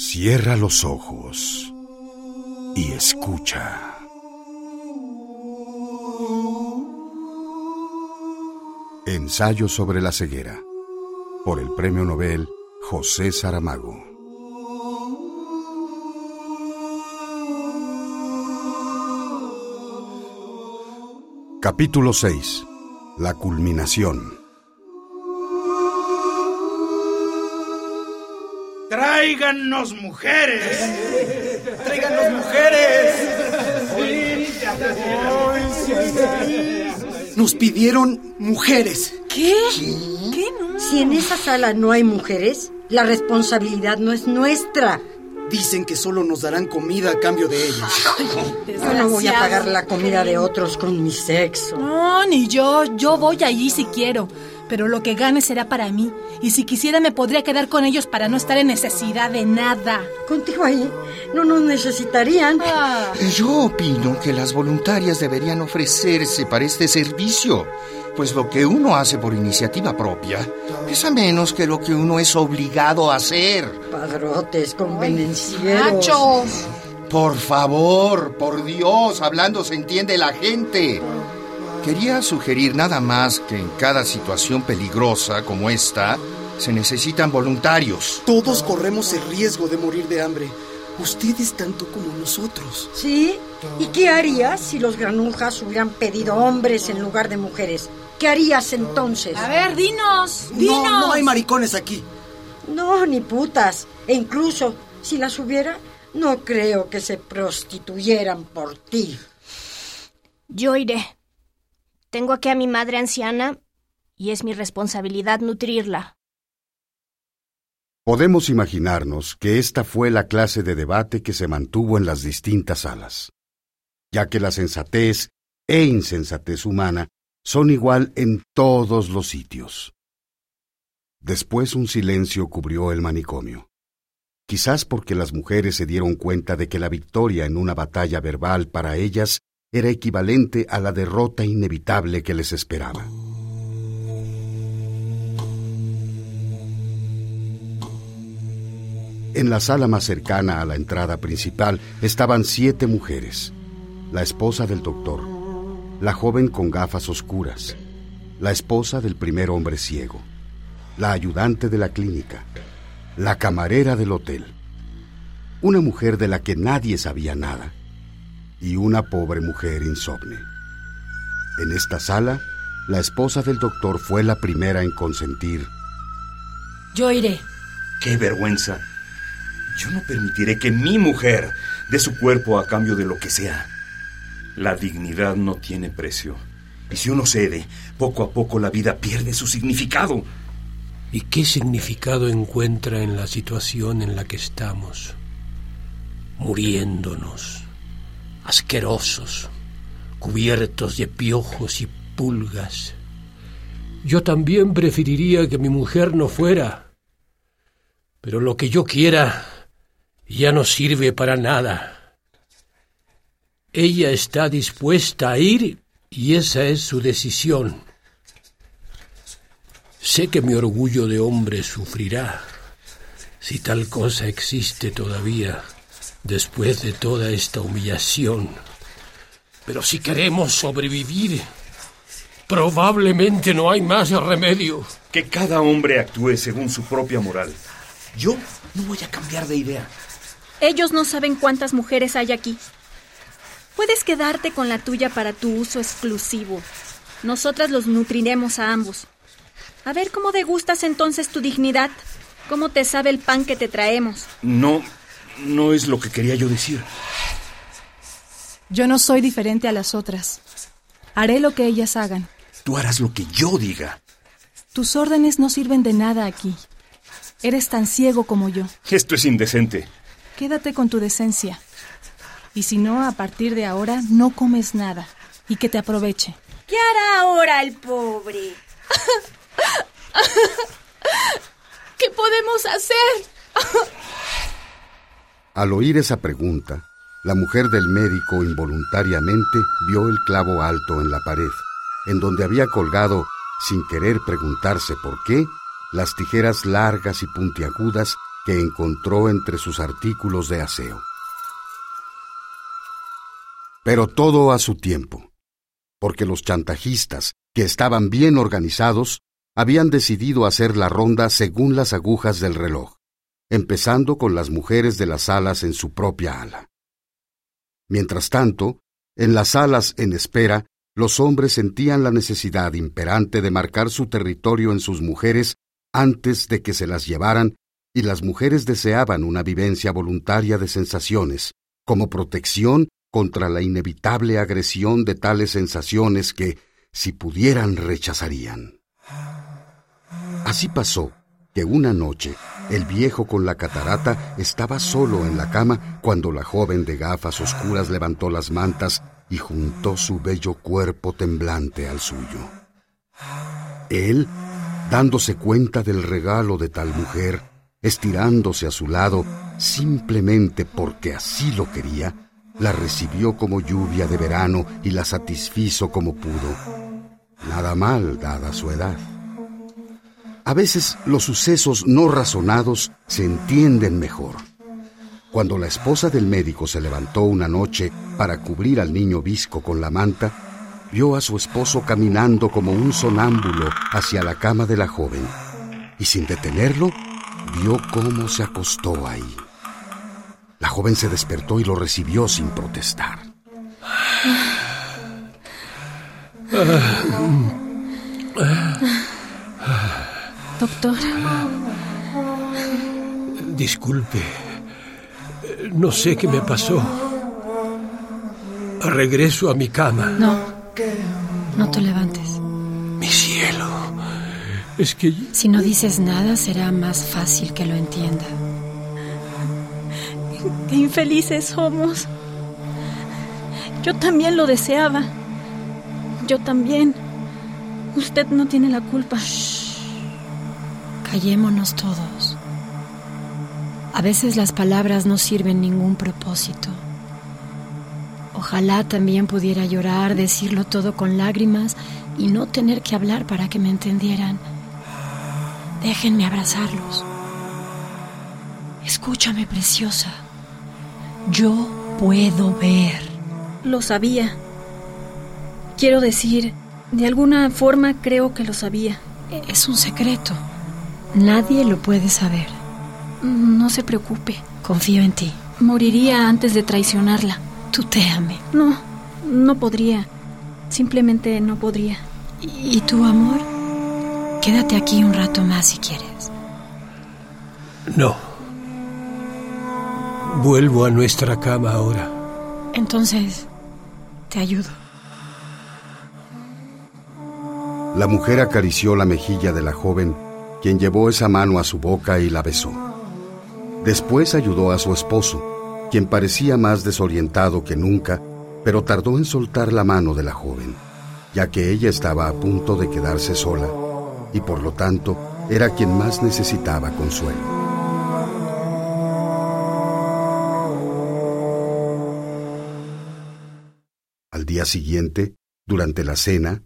Cierra los ojos y escucha. Ensayo sobre la ceguera por el Premio Nobel José Saramago. Capítulo 6. La culminación. ¡Tráiganos mujeres! ¡Tráiganos mujeres! Nos pidieron mujeres. ¿Qué? ¿Qué? no? Si en esa sala no hay mujeres, la responsabilidad no es nuestra. Dicen que solo nos darán comida a cambio de ellas. Yo no voy a pagar la comida de otros con mi sexo. No, ni yo. Yo voy allí si quiero. Pero lo que gane será para mí. Y si quisiera me podría quedar con ellos para no estar en necesidad de nada. Contigo ahí no nos necesitarían. Ah. Yo opino que las voluntarias deberían ofrecerse para este servicio, pues lo que uno hace por iniciativa propia pesa menos que lo que uno es obligado a hacer. Padrotes convenencieros. ¡Machos! Por favor, por Dios, hablando se entiende la gente. Quería sugerir nada más que en cada situación peligrosa como esta se necesitan voluntarios. Todos corremos el riesgo de morir de hambre. Ustedes tanto como nosotros. ¿Sí? ¿Y qué harías si los granujas hubieran pedido hombres en lugar de mujeres? ¿Qué harías entonces? A ver, dinos, dinos. No, no hay maricones aquí. No, ni putas. E incluso, si las hubiera, no creo que se prostituyeran por ti. Yo iré. Tengo aquí a mi madre anciana y es mi responsabilidad nutrirla. Podemos imaginarnos que esta fue la clase de debate que se mantuvo en las distintas salas, ya que la sensatez e insensatez humana son igual en todos los sitios. Después un silencio cubrió el manicomio, quizás porque las mujeres se dieron cuenta de que la victoria en una batalla verbal para ellas era equivalente a la derrota inevitable que les esperaba. En la sala más cercana a la entrada principal estaban siete mujeres. La esposa del doctor, la joven con gafas oscuras, la esposa del primer hombre ciego, la ayudante de la clínica, la camarera del hotel, una mujer de la que nadie sabía nada y una pobre mujer insomne. En esta sala, la esposa del doctor fue la primera en consentir. Yo iré. ¡Qué vergüenza! Yo no permitiré que mi mujer dé su cuerpo a cambio de lo que sea. La dignidad no tiene precio. Y si uno cede, poco a poco la vida pierde su significado. ¿Y qué significado encuentra en la situación en la que estamos? Muriéndonos, asquerosos, cubiertos de piojos y pulgas. Yo también preferiría que mi mujer no fuera. Pero lo que yo quiera ya no sirve para nada. Ella está dispuesta a ir y esa es su decisión. Sé que mi orgullo de hombre sufrirá, si tal cosa existe todavía, después de toda esta humillación. Pero si queremos sobrevivir, probablemente no hay más remedio. Que cada hombre actúe según su propia moral. Yo no voy a cambiar de idea. Ellos no saben cuántas mujeres hay aquí. Puedes quedarte con la tuya para tu uso exclusivo. Nosotras los nutriremos a ambos. A ver cómo degustas entonces tu dignidad. ¿Cómo te sabe el pan que te traemos? No, no es lo que quería yo decir. Yo no soy diferente a las otras. Haré lo que ellas hagan. Tú harás lo que yo diga. Tus órdenes no sirven de nada aquí. Eres tan ciego como yo. Esto es indecente. Quédate con tu decencia. Y si no, a partir de ahora no comes nada. Y que te aproveche. ¿Qué hará ahora el pobre? ¿Qué podemos hacer? Al oír esa pregunta, la mujer del médico involuntariamente vio el clavo alto en la pared, en donde había colgado, sin querer preguntarse por qué, las tijeras largas y puntiagudas que encontró entre sus artículos de aseo. Pero todo a su tiempo, porque los chantajistas, que estaban bien organizados, habían decidido hacer la ronda según las agujas del reloj, empezando con las mujeres de las alas en su propia ala. Mientras tanto, en las alas en espera, los hombres sentían la necesidad imperante de marcar su territorio en sus mujeres antes de que se las llevaran, y las mujeres deseaban una vivencia voluntaria de sensaciones, como protección contra la inevitable agresión de tales sensaciones que, si pudieran, rechazarían. Así pasó que una noche el viejo con la catarata estaba solo en la cama cuando la joven de gafas oscuras levantó las mantas y juntó su bello cuerpo temblante al suyo. Él, dándose cuenta del regalo de tal mujer, estirándose a su lado simplemente porque así lo quería, la recibió como lluvia de verano y la satisfizo como pudo. Nada mal dada su edad. A veces los sucesos no razonados se entienden mejor. Cuando la esposa del médico se levantó una noche para cubrir al niño visco con la manta, vio a su esposo caminando como un sonámbulo hacia la cama de la joven y sin detenerlo vio cómo se acostó ahí. La joven se despertó y lo recibió sin protestar. Doctor. Disculpe. No sé qué me pasó. Regreso a mi cama. No. No te levantes. Mi cielo. Es que... Si no dices nada, será más fácil que lo entienda. Qué infelices somos. Yo también lo deseaba. Yo también. Usted no tiene la culpa. Callémonos todos. A veces las palabras no sirven ningún propósito. Ojalá también pudiera llorar, decirlo todo con lágrimas y no tener que hablar para que me entendieran. Déjenme abrazarlos. Escúchame, preciosa. Yo puedo ver. Lo sabía. Quiero decir, de alguna forma creo que lo sabía. Es un secreto. Nadie lo puede saber. No se preocupe. Confío en ti. Moriría antes de traicionarla. Tú te ame. No, no podría. Simplemente no podría. ¿Y tu amor? Quédate aquí un rato más si quieres. No. Vuelvo a nuestra cama ahora. Entonces, te ayudo. La mujer acarició la mejilla de la joven, quien llevó esa mano a su boca y la besó. Después ayudó a su esposo, quien parecía más desorientado que nunca, pero tardó en soltar la mano de la joven, ya que ella estaba a punto de quedarse sola, y por lo tanto era quien más necesitaba consuelo. Al día siguiente, durante la cena,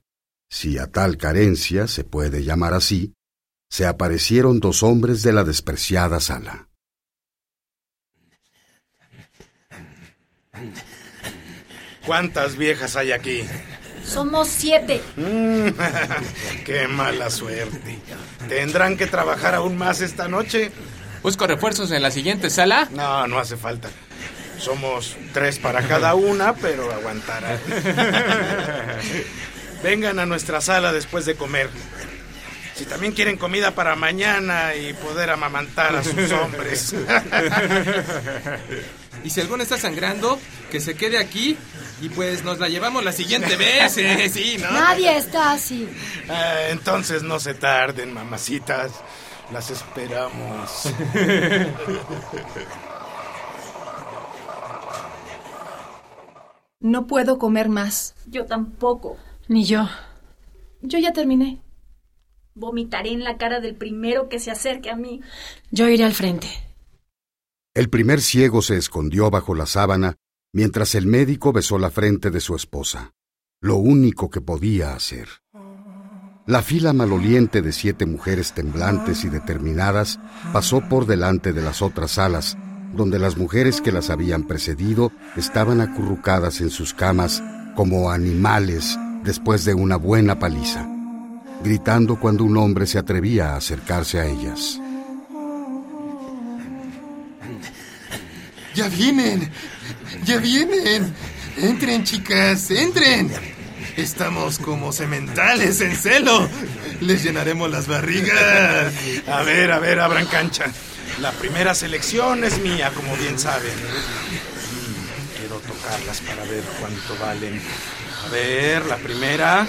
si a tal carencia se puede llamar así, se aparecieron dos hombres de la despreciada sala. ¿Cuántas viejas hay aquí? Somos siete. Qué mala suerte. ¿Tendrán que trabajar aún más esta noche? ¿Busco refuerzos en la siguiente sala? No, no hace falta. Somos tres para cada una, pero aguantará. Vengan a nuestra sala después de comer. Si también quieren comida para mañana y poder amamantar a sus hombres. Y si alguno está sangrando, que se quede aquí y pues nos la llevamos la siguiente vez. eh, sí, ¿no? Nadie está así. Ah, entonces no se tarden, mamacitas. Las esperamos. No puedo comer más. Yo tampoco. Ni yo. Yo ya terminé. Vomitaré en la cara del primero que se acerque a mí. Yo iré al frente. El primer ciego se escondió bajo la sábana mientras el médico besó la frente de su esposa, lo único que podía hacer. La fila maloliente de siete mujeres temblantes y determinadas pasó por delante de las otras salas, donde las mujeres que las habían precedido estaban acurrucadas en sus camas como animales después de una buena paliza, gritando cuando un hombre se atrevía a acercarse a ellas. Ya vienen, ya vienen. Entren, chicas, entren. Estamos como sementales en celo. Les llenaremos las barrigas. A ver, a ver, abran cancha. La primera selección es mía, como bien saben. Quiero tocarlas para ver cuánto valen. A ver, la primera.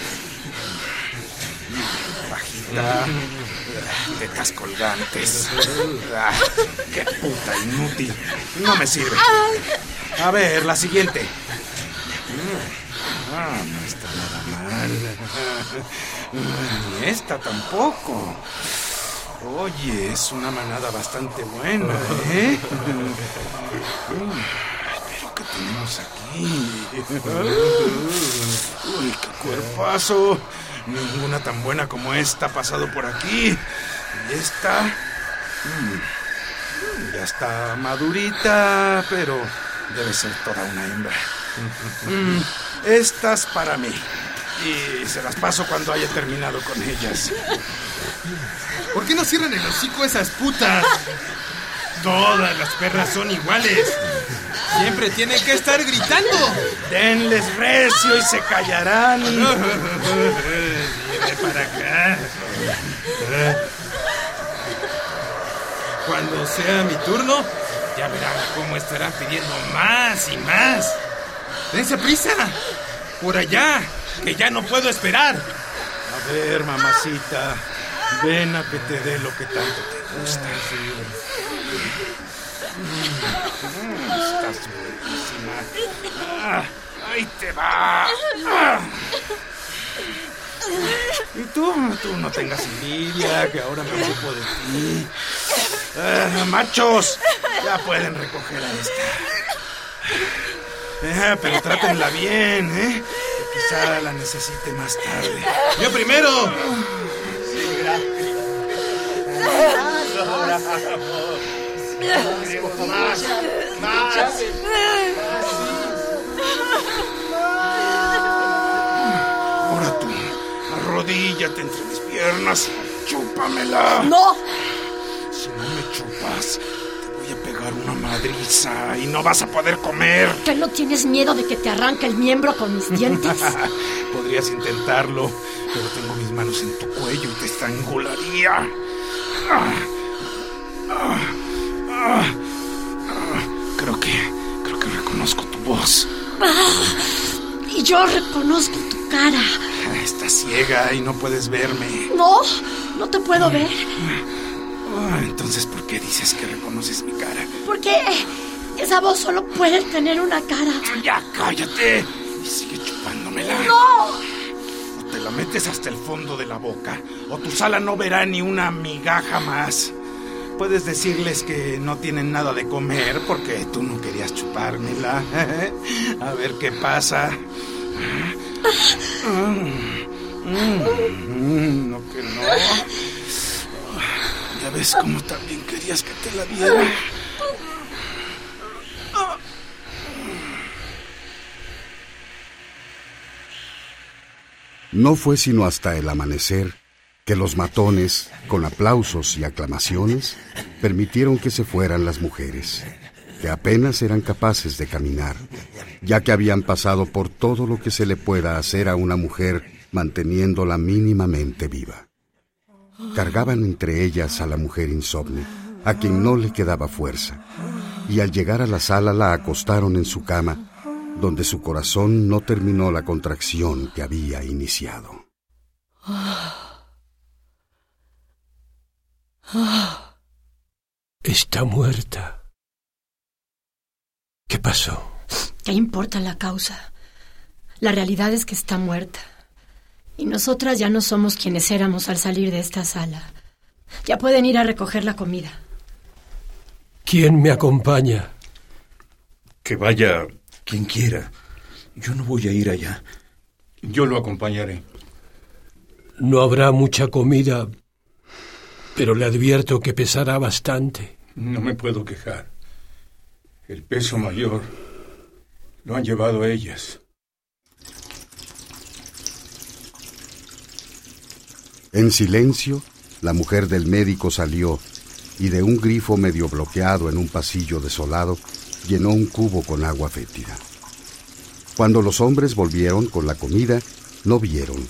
Tetas colgantes. Ah, ¡Qué puta inútil! No me sirve. A ver, la siguiente. Ah, no está nada mal. Ni esta tampoco. Oye, es una manada bastante buena, ¿eh? Pero ¿qué tenemos aquí? Uy, qué cuerpazo. Ninguna tan buena como esta ha pasado por aquí. Y esta... mm, Ya está madurita, pero debe ser toda una hembra. Mm, Estas para mí. Y se las paso cuando haya terminado con ellas. ¿Por qué no cierran el hocico esas putas? Todas las perras son iguales. Siempre tienen que estar gritando. Denles recio y se callarán. Para acá. Cuando sea mi turno, ya verán cómo estarán pidiendo más y más. Dense prisa. Por allá, que ya no puedo esperar. A ver, mamacita. Ven a que te dé lo que tanto te gusta. Mm, Estás buenísima. Ah, ahí te va. Ah. Y tú, tú no tengas envidia, que ahora me ocupo de ti. Ah, machos, ya pueden recoger a esta. Eh, pero trátenla bien, ¿eh? Que quizá la necesite más tarde. Yo primero. Más, más. Ahora arrodíllate entre mis piernas. Chúpamela. ¡No! Si no me chupas, te voy a pegar una madriza y no vas a poder comer. ¿Que no tienes miedo de que te arranque el miembro con mis dientes? Podrías intentarlo, pero tengo mis manos en tu cuello y te estrangularía. Ah, ah, ah, ah. Creo que, creo que reconozco tu voz. y yo reconozco tu cara. Estás ciega y no puedes verme. No, no te puedo ver. Ah, entonces, ¿por qué dices que reconoces mi cara? Porque esa voz solo puede tener una cara. Ya cállate y sigue chupándomela. ¡No! O te la metes hasta el fondo de la boca, o tu sala no verá ni una migaja más. Puedes decirles que no tienen nada de comer porque tú no querías chupármela. A ver qué pasa. Mm, mm, No que no. Ya ves cómo también querías que te la diera. No fue sino hasta el amanecer que los matones, con aplausos y aclamaciones, permitieron que se fueran las mujeres, que apenas eran capaces de caminar, ya que habían pasado por todo lo que se le pueda hacer a una mujer manteniéndola mínimamente viva. Cargaban entre ellas a la mujer insomne, a quien no le quedaba fuerza, y al llegar a la sala la acostaron en su cama, donde su corazón no terminó la contracción que había iniciado. Está muerta. ¿Qué pasó? ¿Qué importa la causa? La realidad es que está muerta. Y nosotras ya no somos quienes éramos al salir de esta sala. Ya pueden ir a recoger la comida. ¿Quién me acompaña? Que vaya quien quiera. Yo no voy a ir allá. Yo lo acompañaré. No habrá mucha comida, pero le advierto que pesará bastante. No me puedo quejar. El peso mayor lo han llevado ellas. En silencio, la mujer del médico salió y de un grifo medio bloqueado en un pasillo desolado, llenó un cubo con agua fétida. Cuando los hombres volvieron con la comida, no vieron,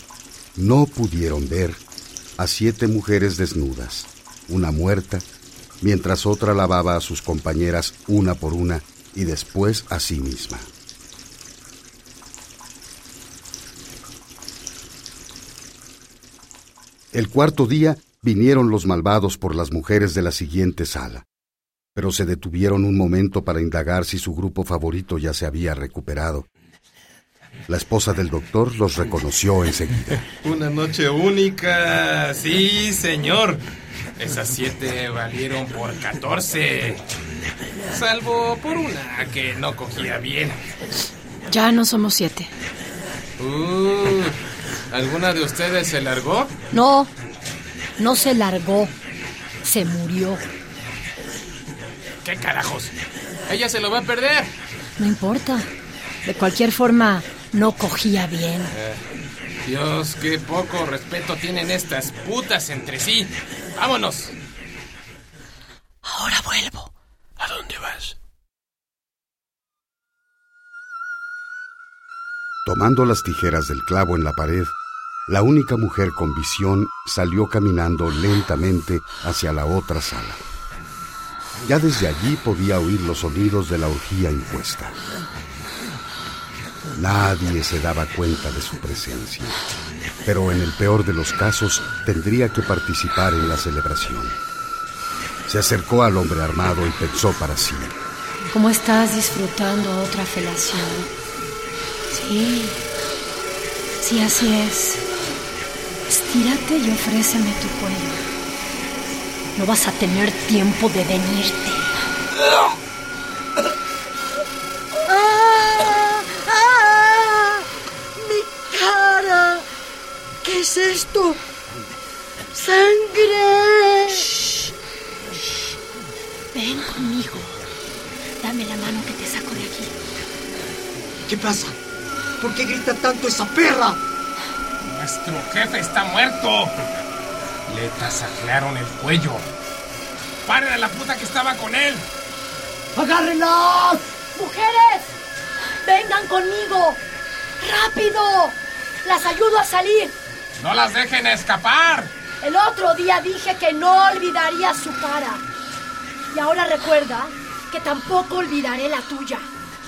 no pudieron ver a siete mujeres desnudas, una muerta, mientras otra lavaba a sus compañeras una por una y después a sí misma. El cuarto día vinieron los malvados por las mujeres de la siguiente sala, pero se detuvieron un momento para indagar si su grupo favorito ya se había recuperado. La esposa del doctor los reconoció enseguida. Una noche única. Sí, señor. Esas siete valieron por catorce. Salvo por una que no cogía bien. Ya no somos siete. Uh, ¿Alguna de ustedes se largó? No, no se largó. Se murió. ¿Qué carajos? Ella se lo va a perder. No importa. De cualquier forma, no cogía bien. Eh, Dios, qué poco respeto tienen estas putas entre sí. Vámonos. Ahora vuelvo. ¿A dónde vas? Tomando las tijeras del clavo en la pared, la única mujer con visión salió caminando lentamente hacia la otra sala. Ya desde allí podía oír los sonidos de la orgía impuesta. Nadie se daba cuenta de su presencia, pero en el peor de los casos tendría que participar en la celebración. Se acercó al hombre armado y pensó para sí. ¿Cómo estás disfrutando otra felación? Sí, sí, así es. Estírate y ofréceme tu cuello. No vas a tener tiempo de venirte. ¡Ah! ¡Ah! ¡Mi cara! ¿Qué es esto? ¡Sangre! Ven conmigo. Dame la mano que te saco de aquí. ¿Qué pasa? ¿Por qué grita tanto esa perra? Nuestro jefe está muerto. Le tasajearon el cuello. ¡Paren a la puta que estaba con él! ¡Agárrenlas! ¡Mujeres! ¡Vengan conmigo! ¡Rápido! ¡Las ayudo a salir! ¡No las dejen escapar! El otro día dije que no olvidaría su cara. Y ahora recuerda que tampoco olvidaré la tuya.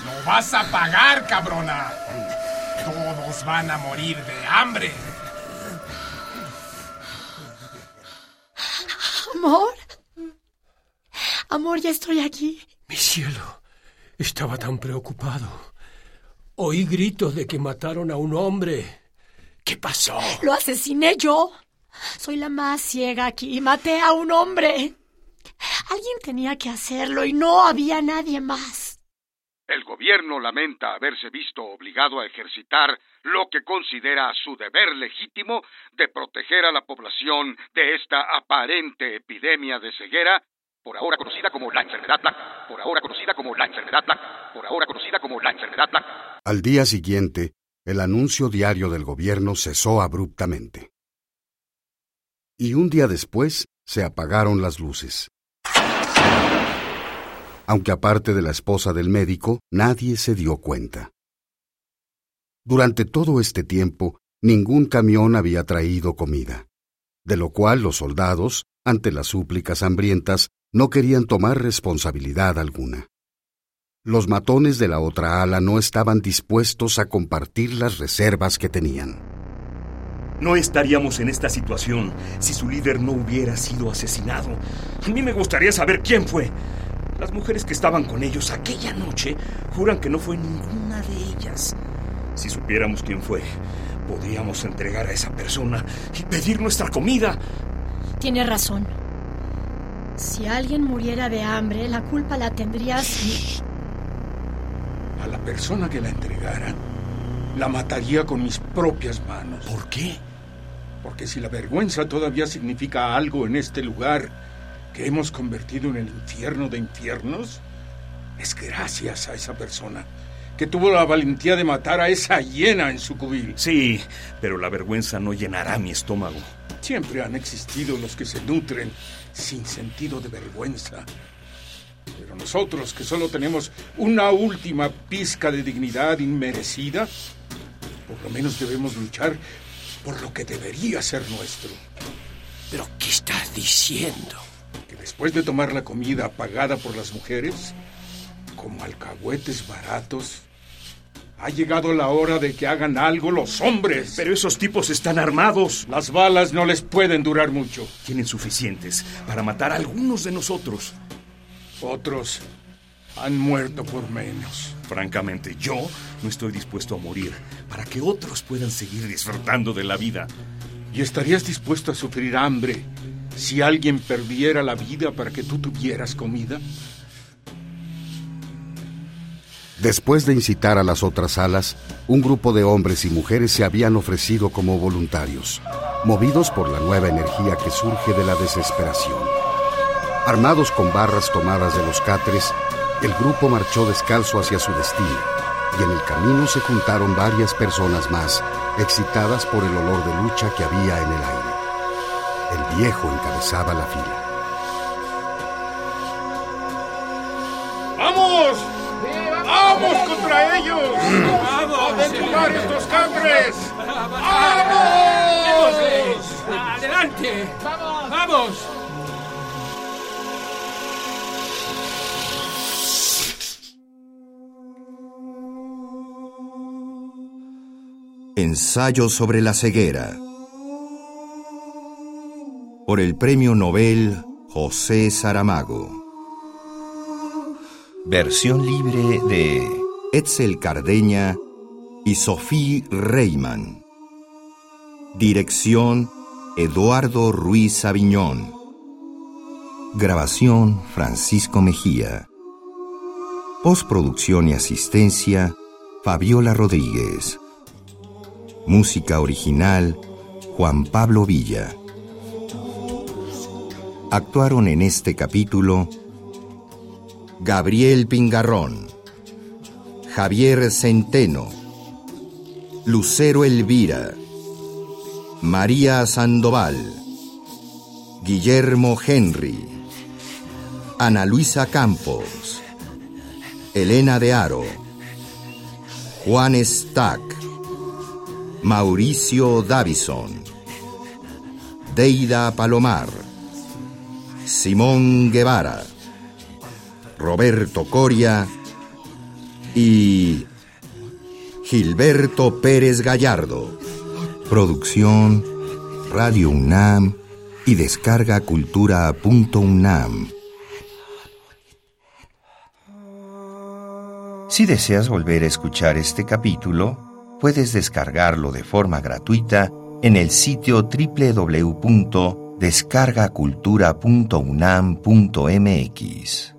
¡Lo vas a pagar, cabrona! Todos van a morir de hambre. Amor. Amor, ya estoy aquí. Mi cielo, estaba tan preocupado. Oí gritos de que mataron a un hombre. ¿Qué pasó? Lo asesiné yo. Soy la más ciega aquí. Maté a un hombre. Alguien tenía que hacerlo y no había nadie más. El gobierno lamenta haberse visto obligado a ejercitar lo que considera su deber legítimo de proteger a la población de esta aparente epidemia de ceguera, por ahora conocida como la enfermedad por ahora conocida como la enfermedad por ahora conocida como la enfermedad. Al día siguiente, el anuncio diario del gobierno cesó abruptamente. Y un día después se apagaron las luces. Aunque aparte de la esposa del médico, nadie se dio cuenta. Durante todo este tiempo, ningún camión había traído comida, de lo cual los soldados, ante las súplicas hambrientas, no querían tomar responsabilidad alguna. Los matones de la otra ala no estaban dispuestos a compartir las reservas que tenían. No estaríamos en esta situación si su líder no hubiera sido asesinado. A mí me gustaría saber quién fue. Las mujeres que estaban con ellos aquella noche juran que no fue ninguna de ellas. Si supiéramos quién fue, podríamos entregar a esa persona y pedir nuestra comida. Tiene razón. Si alguien muriera de hambre, la culpa la tendrías. A la persona que la entregara, la mataría con mis propias manos. ¿Por qué? Porque si la vergüenza todavía significa algo en este lugar que hemos convertido en el infierno de infiernos, es gracias a esa persona que tuvo la valentía de matar a esa hiena en su cubil. Sí, pero la vergüenza no llenará mi estómago. Siempre han existido los que se nutren sin sentido de vergüenza. Pero nosotros, que solo tenemos una última pizca de dignidad inmerecida, por lo menos debemos luchar por lo que debería ser nuestro. ¿Pero qué estás diciendo? Después de tomar la comida pagada por las mujeres, como alcahuetes baratos, ha llegado la hora de que hagan algo los hombres. Pero esos tipos están armados. Las balas no les pueden durar mucho. Tienen suficientes para matar a algunos de nosotros. Otros han muerto por menos. Francamente, yo no estoy dispuesto a morir para que otros puedan seguir disfrutando de la vida. ¿Y estarías dispuesto a sufrir hambre si alguien perdiera la vida para que tú tuvieras comida? Después de incitar a las otras salas, un grupo de hombres y mujeres se habían ofrecido como voluntarios, movidos por la nueva energía que surge de la desesperación. Armados con barras tomadas de los catres, el grupo marchó descalzo hacia su destino, y en el camino se juntaron varias personas más, excitadas por el olor de lucha que había en el aire. El viejo encabezaba la fila. ¡Vamos! ¡Vamos contra ellos! ¡Vamos! ¡A desnugar estos catres! ¡Vamos! ¡Adelante! ¡Vamos! ¡Vamos! Ensayo sobre la ceguera. Por el Premio Nobel José Saramago. Versión libre de Etzel Cardeña y Sophie Reimann. Dirección Eduardo Ruiz Aviñón. Grabación Francisco Mejía. Postproducción y asistencia Fabiola Rodríguez. Música original Juan Pablo Villa. Actuaron en este capítulo Gabriel Pingarrón, Javier Centeno, Lucero Elvira, María Sandoval, Guillermo Henry, Ana Luisa Campos, Elena de Aro, Juan Stack, Mauricio Davison, Deida Palomar, Simón Guevara, Roberto Coria y Gilberto Pérez Gallardo. Producción Radio UNAM y descarga cultura.unam. Si deseas volver a escuchar este capítulo, puedes descargarlo de forma gratuita en el sitio www.descargacultura.unam.mx.